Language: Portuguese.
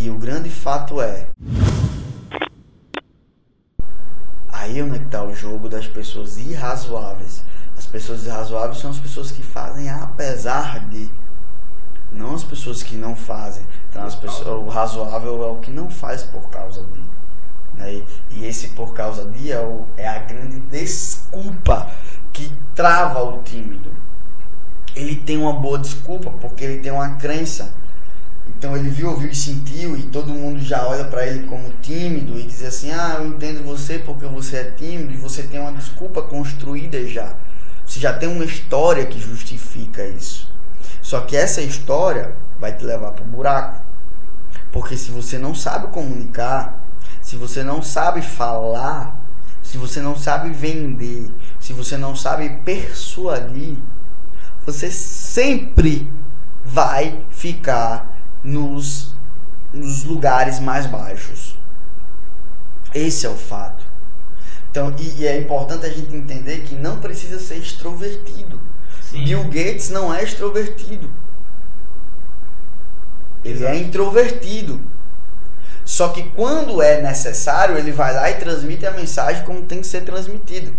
E o grande fato é. Aí onde é está o jogo das pessoas irrazoáveis. As pessoas irrazoáveis são as pessoas que fazem apesar de. Não as pessoas que não fazem. Então as pessoas, o razoável é o que não faz por causa de. Né? E esse por causa de é, o, é a grande desculpa que trava o tímido. Ele tem uma boa desculpa porque ele tem uma crença. Então ele viu, ouviu e sentiu e todo mundo já olha para ele como tímido e diz assim: "Ah, eu entendo você porque você é tímido" e você tem uma desculpa construída já. Você já tem uma história que justifica isso. Só que essa história vai te levar para o buraco. Porque se você não sabe comunicar, se você não sabe falar, se você não sabe vender, se você não sabe persuadir, você sempre vai ficar nos, nos lugares mais baixos. Esse é o fato. Então, e, e, é importante a gente entender que não precisa ser extrovertido. Sim. Bill Gates não é extrovertido. Ele é Exato. é introvertido. Só que quando é necessário, ele vai lá e transmite a mensagem como tem que ser transmitido.